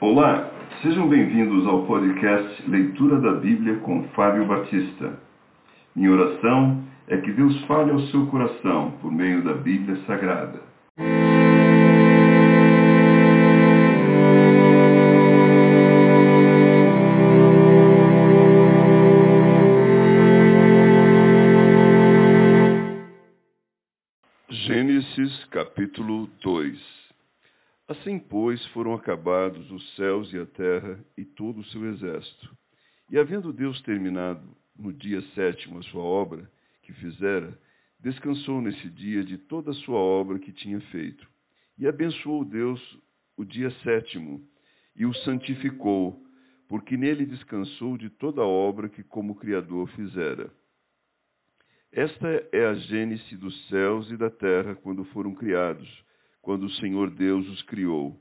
Olá, sejam bem-vindos ao podcast Leitura da Bíblia com Fábio Batista. Minha oração é que Deus fale ao seu coração por meio da Bíblia Sagrada. Gênesis capítulo 2 Assim, pois, foram acabados os céus e a terra e todo o seu exército. E havendo Deus terminado no dia sétimo a sua obra que fizera, descansou nesse dia de toda a sua obra que tinha feito. E abençoou Deus o dia sétimo e o santificou, porque nele descansou de toda a obra que como Criador fizera. Esta é a gênese dos céus e da terra quando foram criados quando o Senhor Deus os criou.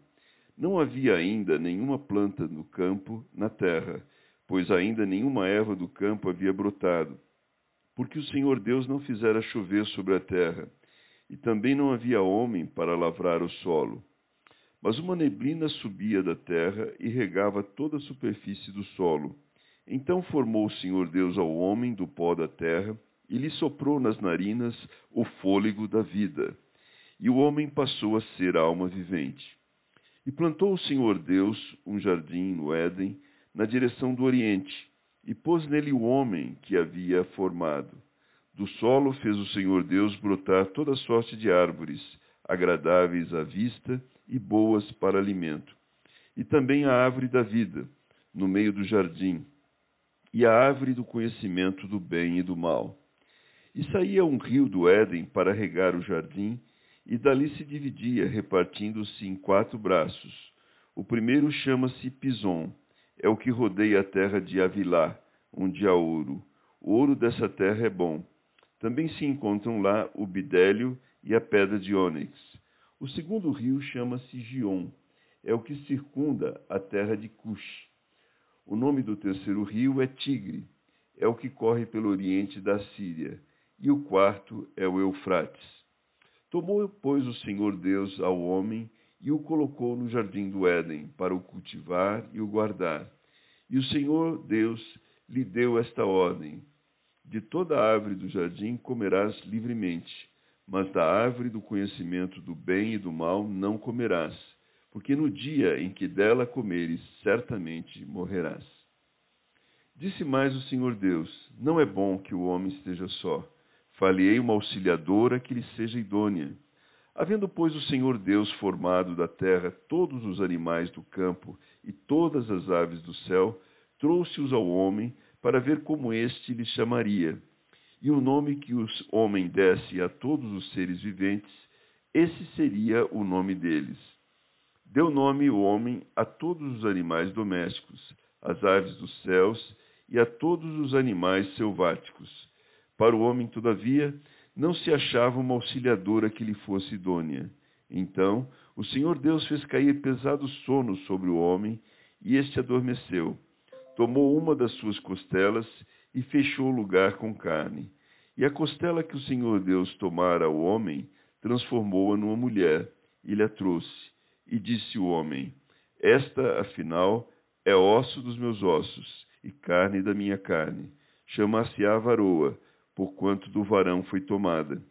Não havia ainda nenhuma planta no campo, na terra, pois ainda nenhuma erva do campo havia brotado, porque o Senhor Deus não fizera chover sobre a terra, e também não havia homem para lavrar o solo. Mas uma neblina subia da terra e regava toda a superfície do solo. Então formou o Senhor Deus ao homem do pó da terra e lhe soprou nas narinas o fôlego da vida e o homem passou a ser alma vivente. E plantou o Senhor Deus um jardim no Éden, na direção do Oriente, e pôs nele o homem que havia formado. Do solo fez o Senhor Deus brotar toda sorte de árvores, agradáveis à vista e boas para alimento, e também a árvore da vida, no meio do jardim, e a árvore do conhecimento do bem e do mal. E saía um rio do Éden para regar o jardim, e dali se dividia, repartindo-se em quatro braços. O primeiro chama-se Pison, é o que rodeia a terra de Avilá, onde há ouro. O ouro dessa terra é bom. Também se encontram lá o bidélio e a pedra de ônix. O segundo rio chama-se Gion, é o que circunda a terra de Cush. O nome do terceiro rio é Tigre, é o que corre pelo oriente da Síria. E o quarto é o Eufrates. Tomou, pois, o Senhor Deus ao homem e o colocou no jardim do Éden para o cultivar e o guardar. E o Senhor Deus lhe deu esta ordem: De toda a árvore do jardim comerás livremente, mas da árvore do conhecimento do bem e do mal não comerás, porque no dia em que dela comeres, certamente morrerás. Disse mais o Senhor Deus: Não é bom que o homem esteja só. Falei uma auxiliadora que lhe seja idônea. Havendo, pois, o Senhor Deus formado da terra todos os animais do campo e todas as aves do céu, trouxe-os ao homem para ver como este lhe chamaria. E o nome que o homem desse a todos os seres viventes, esse seria o nome deles. Deu nome o homem a todos os animais domésticos, às aves dos céus e a todos os animais selváticos para o homem, todavia, não se achava uma auxiliadora que lhe fosse idônea. Então o Senhor Deus fez cair pesado sono sobre o homem, e este adormeceu. Tomou uma das suas costelas e fechou o lugar com carne. E a costela que o Senhor Deus tomara ao homem, transformou-a numa mulher, e lhe a trouxe. E disse o homem: Esta, afinal, é osso dos meus ossos e carne da minha carne. Chamar-se-á varoa porquanto do varão foi tomada.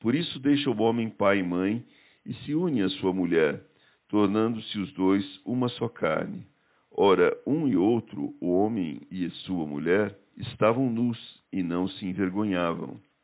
Por isso deixa o homem pai e mãe e se une à sua mulher, tornando-se os dois uma só carne. Ora, um e outro, o homem e sua mulher, estavam nus e não se envergonhavam.